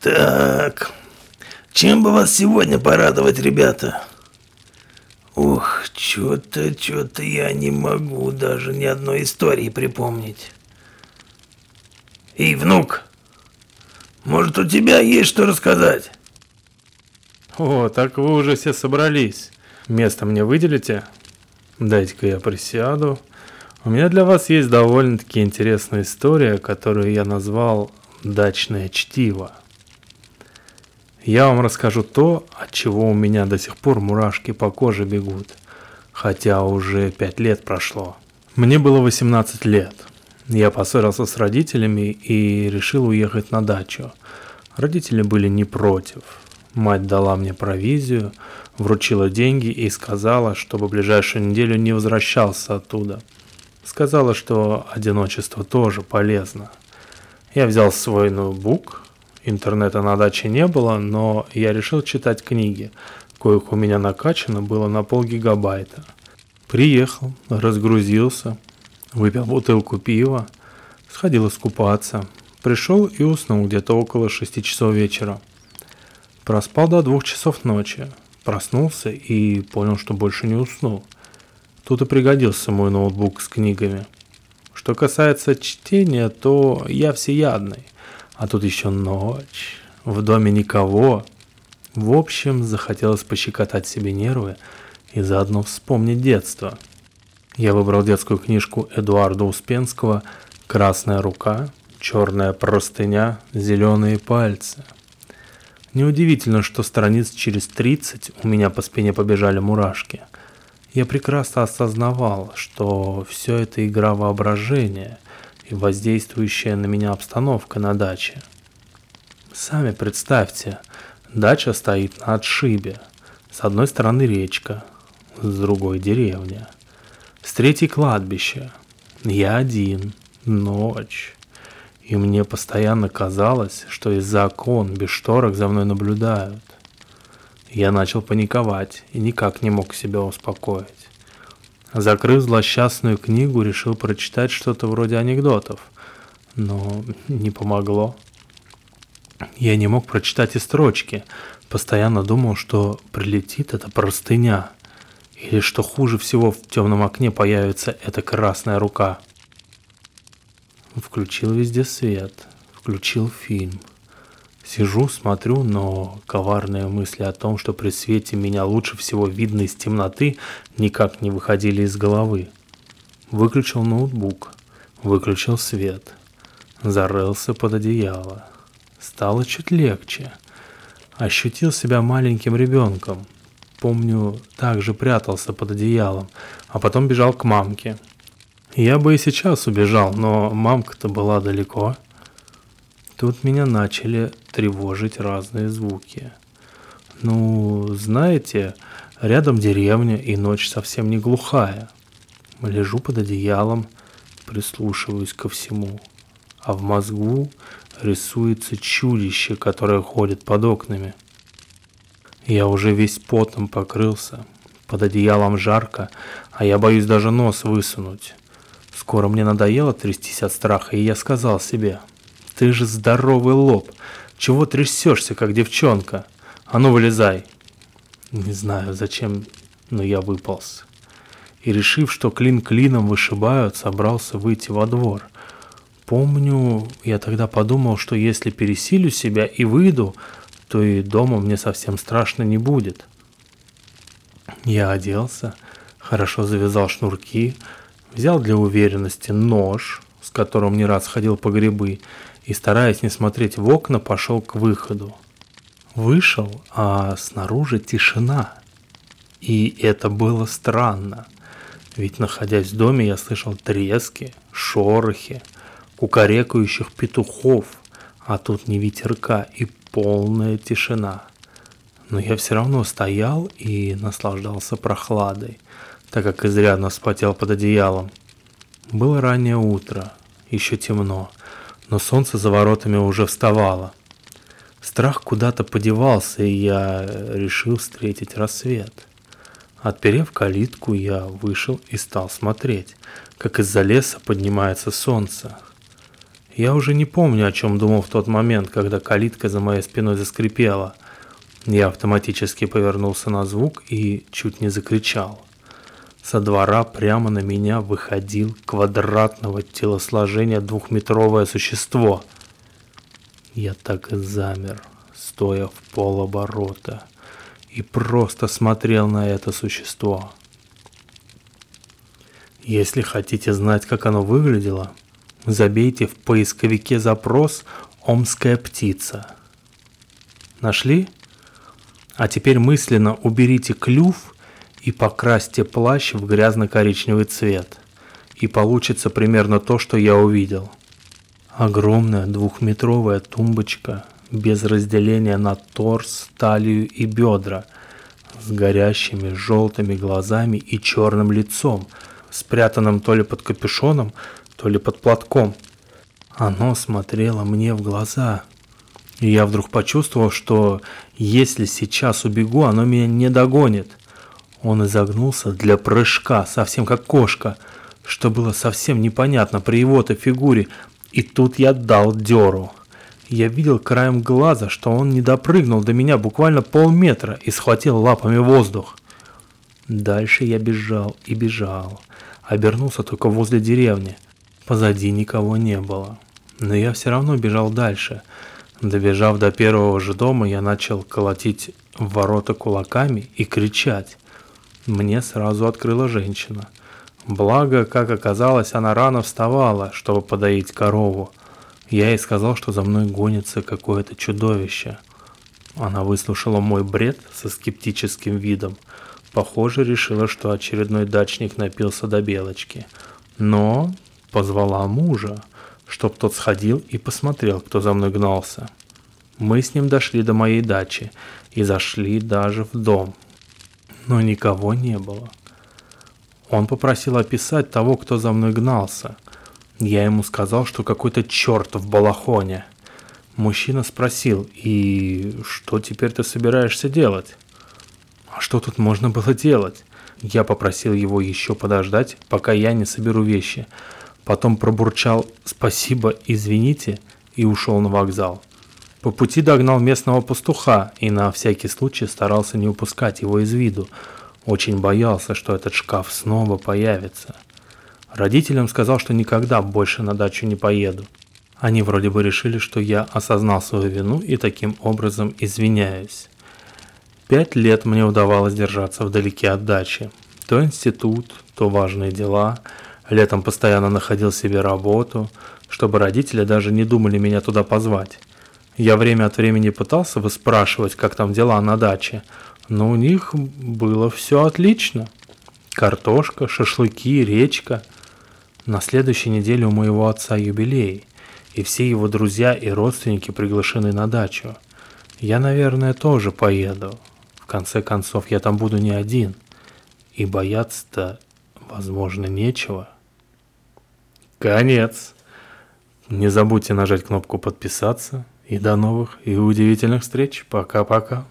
Так, чем бы вас сегодня порадовать, ребята? Ух, что-то, что-то я не могу даже ни одной истории припомнить. Эй, внук, может у тебя есть что рассказать? О, так вы уже все собрались. Место мне выделите? Дайте-ка я присяду. У меня для вас есть довольно-таки интересная история, которую я назвал «Дачное чтиво». Я вам расскажу то, от чего у меня до сих пор мурашки по коже бегут, хотя уже пять лет прошло. Мне было 18 лет. Я поссорился с родителями и решил уехать на дачу. Родители были не против. Мать дала мне провизию, вручила деньги и сказала, чтобы в ближайшую неделю не возвращался оттуда – Сказала, что одиночество тоже полезно. Я взял свой ноутбук, интернета на даче не было, но я решил читать книги, коих у меня накачано было на полгигабайта. Приехал, разгрузился, выпил бутылку пива, сходил искупаться, пришел и уснул где-то около 6 часов вечера. Проспал до двух часов ночи, проснулся и понял, что больше не уснул – Тут и пригодился мой ноутбук с книгами. Что касается чтения, то я всеядный. А тут еще ночь, в доме никого. В общем, захотелось пощекотать себе нервы и заодно вспомнить детство. Я выбрал детскую книжку Эдуарда Успенского «Красная рука», «Черная простыня», «Зеленые пальцы». Неудивительно, что страниц через 30 у меня по спине побежали мурашки – я прекрасно осознавал, что все это игра воображения и воздействующая на меня обстановка на даче. Сами представьте, дача стоит на отшибе. С одной стороны речка, с другой деревня. С третьей кладбище. Я один, ночь. И мне постоянно казалось, что из-за окон без шторок за мной наблюдают. Я начал паниковать и никак не мог себя успокоить. Закрыв злосчастную книгу, решил прочитать что-то вроде анекдотов, но не помогло. Я не мог прочитать и строчки, постоянно думал, что прилетит эта простыня, или что хуже всего в темном окне появится эта красная рука. Включил везде свет, включил фильм – Сижу, смотрю, но коварные мысли о том, что при свете меня лучше всего видно из темноты, никак не выходили из головы. Выключил ноутбук, выключил свет, зарылся под одеяло. Стало чуть легче. Ощутил себя маленьким ребенком. Помню, также прятался под одеялом, а потом бежал к мамке. Я бы и сейчас убежал, но мамка-то была далеко. Тут меня начали тревожить разные звуки. Ну, знаете, рядом деревня и ночь совсем не глухая. Лежу под одеялом, прислушиваюсь ко всему. А в мозгу рисуется чудище, которое ходит под окнами. Я уже весь потом покрылся, под одеялом жарко, а я боюсь даже нос высунуть. Скоро мне надоело трястись от страха, и я сказал себе – ты же здоровый лоб. Чего трясешься, как девчонка? А ну, вылезай. Не знаю, зачем, но я выполз. И решив, что клин клином вышибают, собрался выйти во двор. Помню, я тогда подумал, что если пересилю себя и выйду, то и дома мне совсем страшно не будет. Я оделся, хорошо завязал шнурки, взял для уверенности нож, с которым не раз ходил по грибы, и, стараясь не смотреть в окна, пошел к выходу. Вышел, а снаружи тишина. И это было странно, ведь находясь в доме, я слышал трески, шорохи, кукарекающих петухов, а тут не ветерка и полная тишина. Но я все равно стоял и наслаждался прохладой, так как изрядно вспотел под одеялом. Было раннее утро, еще темно, но солнце за воротами уже вставало. Страх куда-то подевался, и я решил встретить рассвет. Отперев калитку, я вышел и стал смотреть, как из-за леса поднимается солнце. Я уже не помню, о чем думал в тот момент, когда калитка за моей спиной заскрипела. Я автоматически повернулся на звук и чуть не закричал. Со двора прямо на меня выходил квадратного телосложения двухметровое существо. Я так и замер, стоя в полоборота, и просто смотрел на это существо. Если хотите знать, как оно выглядело, забейте в поисковике запрос «Омская птица». Нашли? А теперь мысленно уберите клюв и покрасьте плащ в грязно-коричневый цвет. И получится примерно то, что я увидел. Огромная двухметровая тумбочка без разделения на торс, талию и бедра, с горящими желтыми глазами и черным лицом, спрятанным то ли под капюшоном, то ли под платком. Оно смотрело мне в глаза, и я вдруг почувствовал, что если сейчас убегу, оно меня не догонит. Он изогнулся для прыжка, совсем как кошка, что было совсем непонятно при его-то фигуре, и тут я дал дёру. Я видел краем глаза, что он не допрыгнул до меня буквально полметра и схватил лапами воздух. Дальше я бежал и бежал. Обернулся только возле деревни. Позади никого не было. Но я все равно бежал дальше. Добежав до первого же дома, я начал колотить в ворота кулаками и кричать мне сразу открыла женщина. Благо, как оказалось, она рано вставала, чтобы подоить корову. Я ей сказал, что за мной гонится какое-то чудовище. Она выслушала мой бред со скептическим видом. Похоже, решила, что очередной дачник напился до белочки. Но позвала мужа, чтоб тот сходил и посмотрел, кто за мной гнался. Мы с ним дошли до моей дачи и зашли даже в дом, но никого не было. Он попросил описать того, кто за мной гнался. Я ему сказал, что какой-то черт в балахоне. Мужчина спросил, и что теперь ты собираешься делать? А что тут можно было делать? Я попросил его еще подождать, пока я не соберу вещи. Потом пробурчал «спасибо, извините» и ушел на вокзал. По пути догнал местного пастуха и на всякий случай старался не упускать его из виду. Очень боялся, что этот шкаф снова появится. Родителям сказал, что никогда больше на дачу не поеду. Они вроде бы решили, что я осознал свою вину и таким образом извиняюсь. Пять лет мне удавалось держаться вдалеке от дачи. То институт, то важные дела. Летом постоянно находил себе работу, чтобы родители даже не думали меня туда позвать. Я время от времени пытался выспрашивать, как там дела на даче, но у них было все отлично. Картошка, шашлыки, речка. На следующей неделе у моего отца юбилей, и все его друзья и родственники приглашены на дачу. Я, наверное, тоже поеду. В конце концов, я там буду не один. И бояться-то, возможно, нечего. Конец. Не забудьте нажать кнопку подписаться. И до новых и удивительных встреч. Пока-пока.